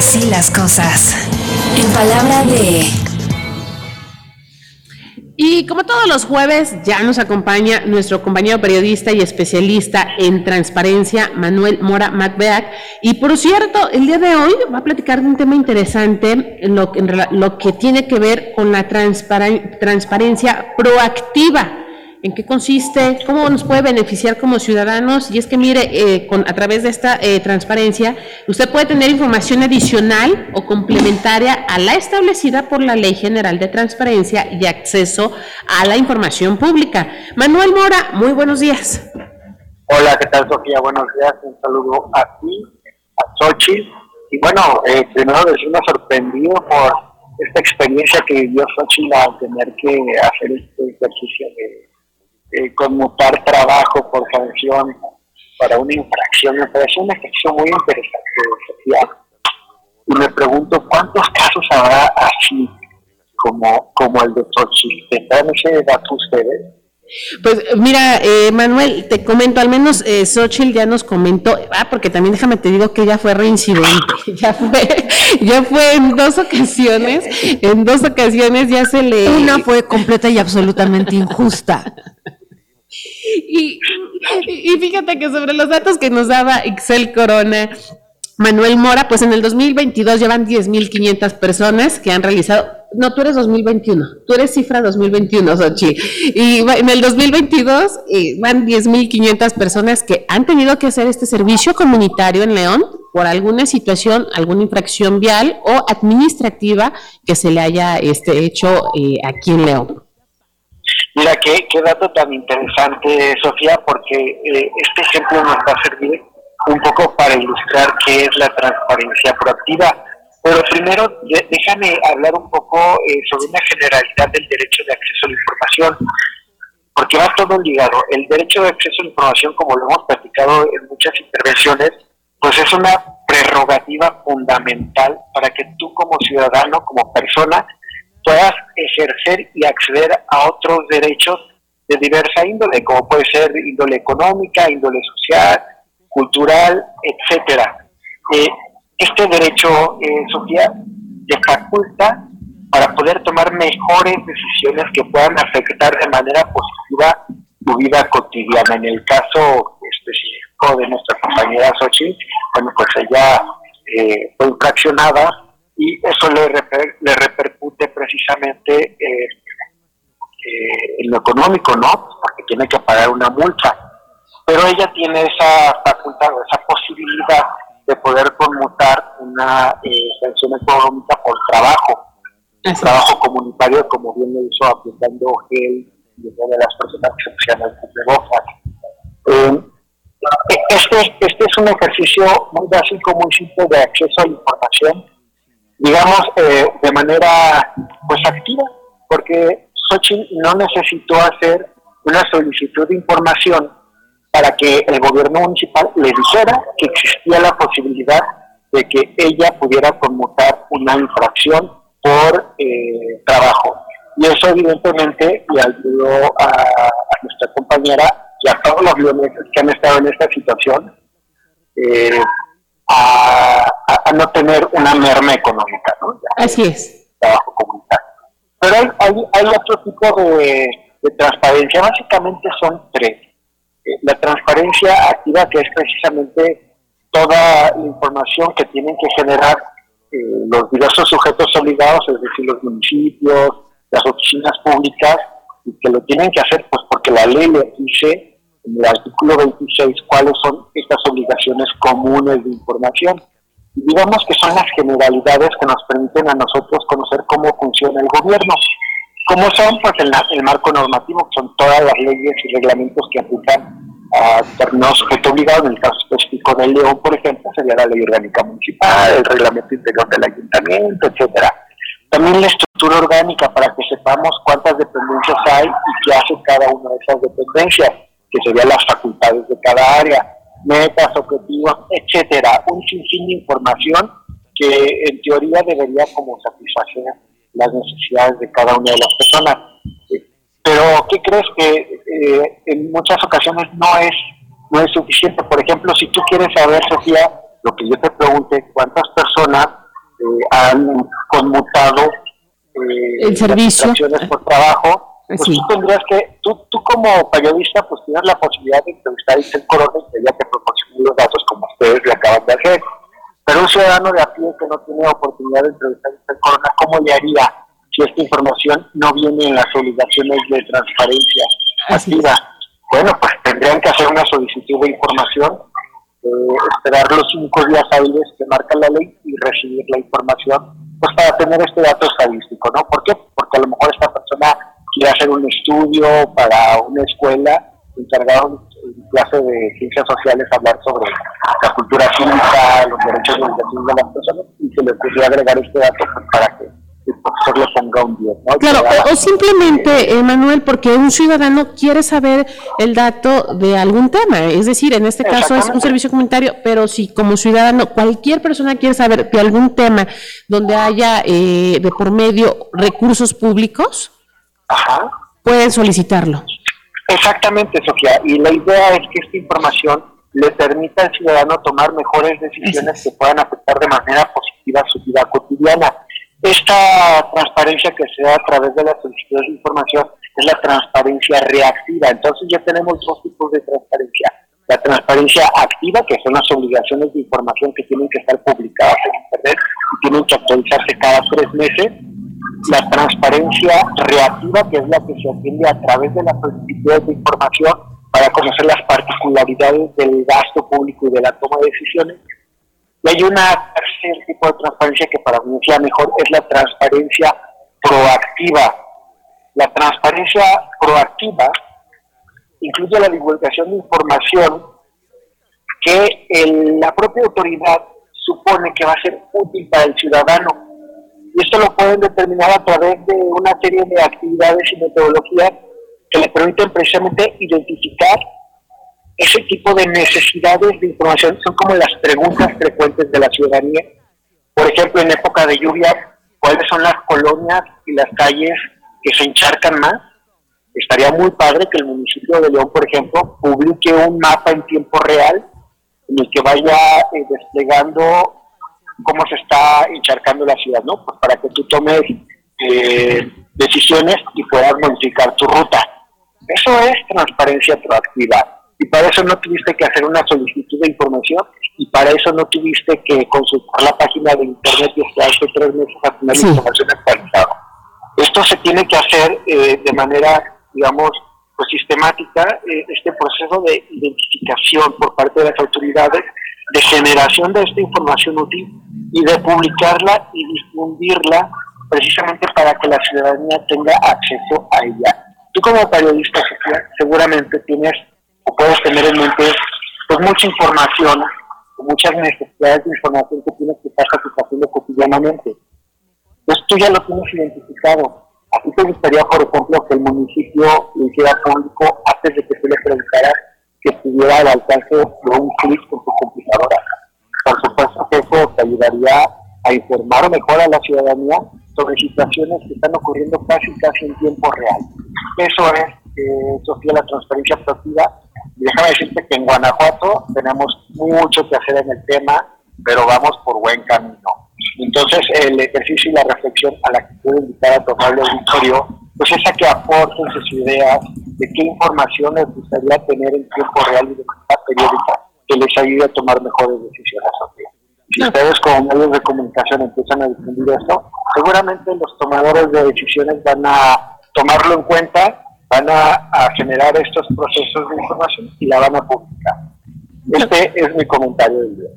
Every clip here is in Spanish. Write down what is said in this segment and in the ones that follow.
Así las cosas. En palabra de... Y como todos los jueves, ya nos acompaña nuestro compañero periodista y especialista en transparencia, Manuel Mora Macbeac. Y por cierto, el día de hoy va a platicar de un tema interesante, lo, lo que tiene que ver con la transparencia proactiva en qué consiste, cómo nos puede beneficiar como ciudadanos. Y es que mire, eh, con, a través de esta eh, transparencia, usted puede tener información adicional o complementaria a la establecida por la Ley General de Transparencia y Acceso a la Información Pública. Manuel Mora, muy buenos días. Hola, ¿qué tal, Sofía? Buenos días. Un saludo a ti, a Xochitl. Y bueno, eh, primero decirme sorprendido por esta experiencia que vivió Xochitl al tener que hacer este ejercicio de eh, conmutar trabajo por sanción para una infracción. Me parece una ejercicio muy interesante, Y me pregunto cuántos casos habrá así como, como el de Xochitl. ¿Tendrán ese dato ustedes? Pues mira, eh, Manuel, te comento, al menos eh, Xochitl ya nos comentó, ah, porque también déjame te digo que ya fue reincidente, ya fue, ya fue en dos ocasiones, en dos ocasiones ya se le... Una fue completa y absolutamente injusta. Y, fíjate que sobre los datos que nos daba Excel Corona, Manuel Mora, pues en el 2022 llevan 10.500 personas que han realizado, no, tú eres 2021, tú eres cifra 2021, Sochi, y en el 2022 eh, van 10.500 personas que han tenido que hacer este servicio comunitario en León por alguna situación, alguna infracción vial o administrativa que se le haya este, hecho eh, aquí en León. Mira, qué, qué dato tan interesante, Sofía, porque eh, este ejemplo nos va a servir un poco para ilustrar qué es la transparencia proactiva. Pero primero, déjame hablar un poco eh, sobre una generalidad del derecho de acceso a la información, porque va todo ligado. El derecho de acceso a la información, como lo hemos platicado en muchas intervenciones, pues es una prerrogativa fundamental para que tú como ciudadano, como persona, puedas ejercer y acceder a otros derechos de diversa índole, como puede ser índole económica, índole social, cultural, etcétera. Eh, este derecho, eh, Sofía, te faculta para poder tomar mejores decisiones que puedan afectar de manera positiva tu vida cotidiana. En el caso específico de nuestra compañera Sochi, bueno, pues ella eh, fue infraccionada y eso le, le repercute precisamente eh, eh, en lo económico, ¿no? Porque tiene que pagar una multa. Pero ella tiene esa facultad, esa posibilidad de poder conmutar una eh, sanción económica por trabajo, trabajo comunitario, como bien lo hizo aplicando él y una de las personas que se el este, este es un ejercicio muy básico, muy simple de acceso a la información digamos, eh, de manera pues activa, porque Xochitl no necesitó hacer una solicitud de información para que el gobierno municipal le dijera que existía la posibilidad de que ella pudiera conmutar una infracción por eh, trabajo. Y eso evidentemente le ayudó a, nuestra compañera y a todos los leoneses que han estado en esta situación eh, a, no tener una merma económica, ¿no? Así es. Trabajo comunitario. Pero hay, hay, otro tipo de, transparencia, básicamente son tres. Eh, la transparencia activa, que es precisamente toda la información que tienen que generar eh, los diversos sujetos obligados, es decir, los municipios, las oficinas públicas, y que lo tienen que hacer pues porque la ley le dice en el artículo 26 cuáles son estas obligaciones comunes de información. Digamos que son las generalidades que nos permiten a nosotros conocer cómo funciona el gobierno. ¿Cómo son? Pues el, el marco normativo, que son todas las leyes y reglamentos que aplican a determinados sujetos obligados, en el caso específico del León, por ejemplo, sería la ley orgánica municipal, el reglamento interior del ayuntamiento, etcétera. También la estructura orgánica para que sepamos cuántas dependencias hay y qué hace cada una de esas dependencias que serían las facultades de cada área, metas, objetivos, etcétera, un sinfín de información que en teoría debería como satisfacer las necesidades de cada una de las personas. Pero, ¿qué crees que eh, en muchas ocasiones no es, no es suficiente? Por ejemplo, si tú quieres saber, Sofía, lo que yo te pregunte, cuántas personas eh, han conmutado eh, el servicio por trabajo, pues tú tendrías que, tú, tú como periodista, pues tienes la posibilidad de entrevistar a Isel Corona y ya te proporcione los datos como ustedes le acaban de hacer. Pero un ciudadano de a pie que no tiene oportunidad de entrevistar a Isel Corona, ¿cómo le haría si esta información no viene en las obligaciones de transparencia activa? Bueno, pues tendrían que hacer una solicitud de información, eh, esperar los cinco días hábiles que marca la ley y recibir la información, pues para tener este dato estadístico, ¿no? ¿Por qué? Porque a lo mejor quiere hacer un estudio para una escuela encargado en clase de ciencias sociales hablar sobre la cultura cívica, los derechos de las personas y se le ocurrió agregar este dato para que el profesor le ponga un 10. Claro, o, simplemente, Manuel, porque un ciudadano quiere saber el dato de algún tema, es decir, en este caso es un servicio comunitario, pero si como ciudadano cualquier persona quiere saber de algún tema donde haya eh, de por medio recursos públicos, pueden solicitarlo. Exactamente, Sofía, y la idea es que esta información le permita al ciudadano tomar mejores decisiones que puedan afectar de manera positiva su vida cotidiana esta transparencia que se da a través de la solicitud de información es la transparencia reactiva. Entonces ya tenemos dos tipos de transparencia. La transparencia activa, que son las obligaciones de información que tienen que estar publicadas en Internet y tienen que actualizarse cada tres meses. La transparencia reactiva, que es la que se atiende a través de la solicitud de información para conocer las particularidades del gasto público y de la toma de decisiones y hay una tercer tipo de transparencia que para mí es la mejor, es la transparencia proactiva. La transparencia proactiva incluye la divulgación de información que la propia autoridad supone que va a ser útil para el ciudadano. Esto lo pueden determinar a través de una serie de actividades y metodologías que le permiten precisamente identificar ese tipo de necesidades de información son como las preguntas frecuentes de la ciudadanía. Por ejemplo, en época de lluvia, ¿cuáles son las colonias y las calles que se encharcan más? Estaría muy padre que el municipio de León, por ejemplo, publique un mapa en tiempo real en el que vaya eh, desplegando cómo se está encharcando la ciudad, ¿no? Pues para que tú tomes eh, decisiones y puedas modificar tu ruta. Eso es transparencia proactiva y para eso no tuviste que hacer una solicitud de información y para eso no tuviste que consultar la página de internet y esperarte tres meses a tener información actualizada. Esto se tiene que hacer eh, de manera, digamos, pues sistemática, eh, este proceso de identificación por parte de las autoridades, de generación de esta información útil y de publicarla y difundirla precisamente para que la ciudadanía tenga acceso a ella. Tú como periodista, Sofía, seguramente tienes puedes tener en mente pues mucha información, muchas necesidades de información que tienes que estar satisfaciendo cotidianamente. Entonces tú ya lo tienes identificado. ¿A ti te gustaría, por ejemplo, que el municipio lo hiciera público antes de que se le preguntara que estuviera al alcance de un clic con tu computadora? Eso te ayudaría a informar mejor a la ciudadanía sobre situaciones que están ocurriendo casi casi en tiempo real. Eso es, eh, Sofía, la transparencia proactiva y déjame decirte que en Guanajuato tenemos mucho que hacer en el tema, pero vamos por buen camino. Entonces, el ejercicio y la reflexión a la que puedo invitar a tomar el auditorio, pues es a que aporten sus ideas de qué información les gustaría tener en tiempo real y de manera periódica que les ayude a tomar mejores decisiones. Si ustedes como medios de comunicación empiezan a difundir esto, seguramente los tomadores de decisiones van a tomarlo en cuenta van a, generar estos procesos de información y la van a publicar. Este es mi comentario del día.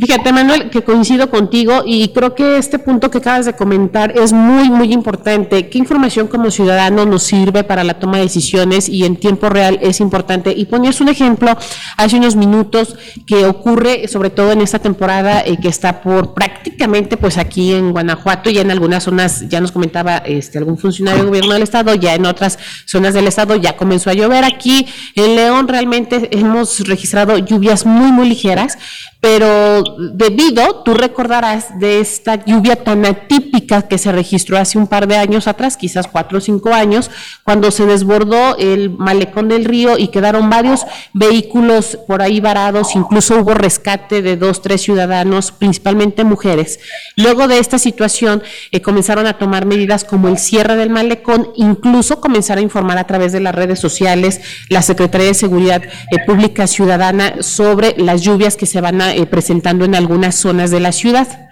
Fíjate, Manuel, que coincido contigo y creo que este punto que acabas de comentar es muy, muy importante. ¿Qué información como ciudadano nos sirve para la toma de decisiones y en tiempo real es importante? Y ponías un ejemplo hace unos minutos que ocurre sobre todo en esta temporada eh, que está por prácticamente pues aquí en Guanajuato y en algunas zonas, ya nos comentaba este algún funcionario del gobierno del estado, ya en otras zonas del estado ya comenzó a llover. Aquí en León realmente hemos registrado lluvias muy, muy ligeras pero debido, tú recordarás, de esta lluvia tan atípica que se registró hace un par de años atrás, quizás cuatro o cinco años, cuando se desbordó el malecón del río y quedaron varios vehículos por ahí varados, incluso hubo rescate de dos, tres ciudadanos, principalmente mujeres. Luego de esta situación eh, comenzaron a tomar medidas como el cierre del malecón, incluso comenzar a informar a través de las redes sociales la Secretaría de Seguridad eh, Pública Ciudadana sobre las lluvias que se van a eh, presentando en algunas zonas de la ciudad.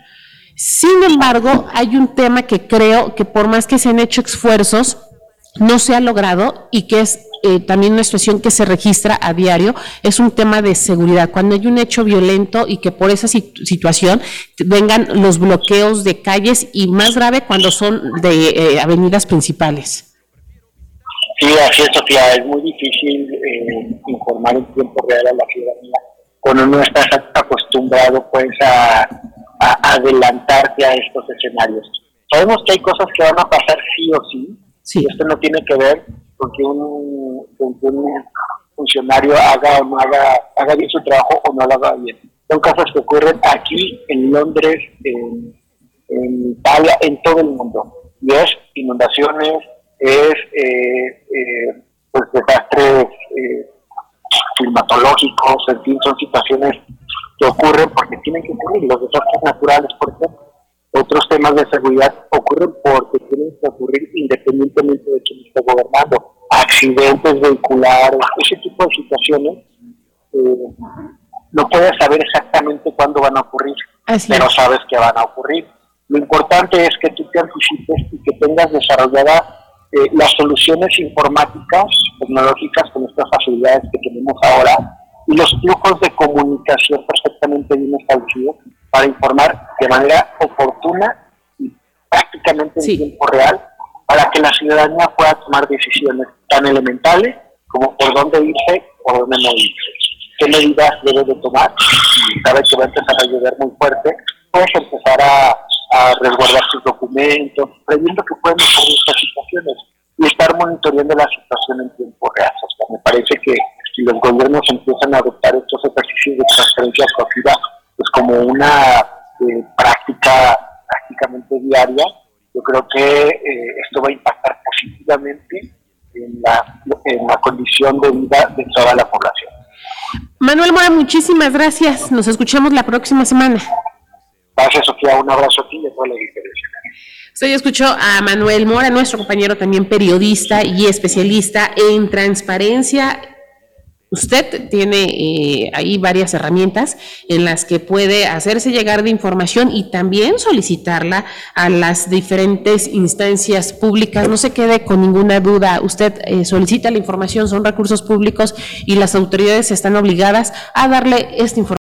Sin embargo, hay un tema que creo que por más que se han hecho esfuerzos, no se ha logrado y que es eh, también una situación que se registra a diario, es un tema de seguridad. Cuando hay un hecho violento y que por esa situación vengan los bloqueos de calles y más grave cuando son de eh, avenidas principales. Sí, así es, Sofía. Es muy difícil informar en tiempo real a la ciudadanía cuando no estás acostumbrado pues a, adelantarte a estos escenarios. Sabemos que hay cosas que van a pasar sí o sí, sí. esto no tiene que ver con que un, funcionario haga o no haga, haga bien su trabajo o no lo haga bien. Son cosas que ocurren aquí, en Londres, en, Italia, en todo el mundo. Y es inundaciones, es eh, eh, pues desastres eh, climatológicos, en fin, son situaciones que ocurren porque tienen que ocurrir, los desastres naturales, por ejemplo. Otros temas de seguridad ocurren porque tienen que ocurrir independientemente de quién esté gobernando. Accidentes vehiculares, ese tipo de situaciones, eh, no puedes saber exactamente cuándo van a ocurrir, pero sabes que van a ocurrir. Lo importante es que tú te anticipes y que tengas desarrollada eh, las soluciones informáticas, tecnológicas con estas facilidades que tenemos ahora y los flujos de comunicación perfectamente bien establecidos para informar de manera oportuna y prácticamente en tiempo real para que la ciudadanía pueda tomar decisiones tan elementales como por dónde irse o dónde no irse. ¿Qué medidas debe de tomar? Si sabe que va a empezar a llover muy fuerte, puedes empezar a a resguardar sus documentos, previendo que pueden ocurrir estas situaciones y estar monitoreando la situación en tiempo real. O sea, me parece que si los gobiernos empiezan a adoptar estos ejercicios de transferencia proactiva pues como una eh, práctica prácticamente diaria, yo creo que eh, esto va a impactar positivamente en la, en la condición de vida de toda la población. Manuel Mora, muchísimas gracias. Nos escuchamos la próxima semana. Gracias, Sofía. Un abrazo a ti y a toda la diferencia. Usted escuchó a Manuel Mora, nuestro compañero también periodista y especialista en transparencia Usted tiene eh, ahí varias herramientas en las que puede hacerse llegar de información y también solicitarla a las diferentes instancias públicas. No se quede con ninguna duda. Usted eh, solicita la información, son recursos públicos y las autoridades están obligadas a darle esta información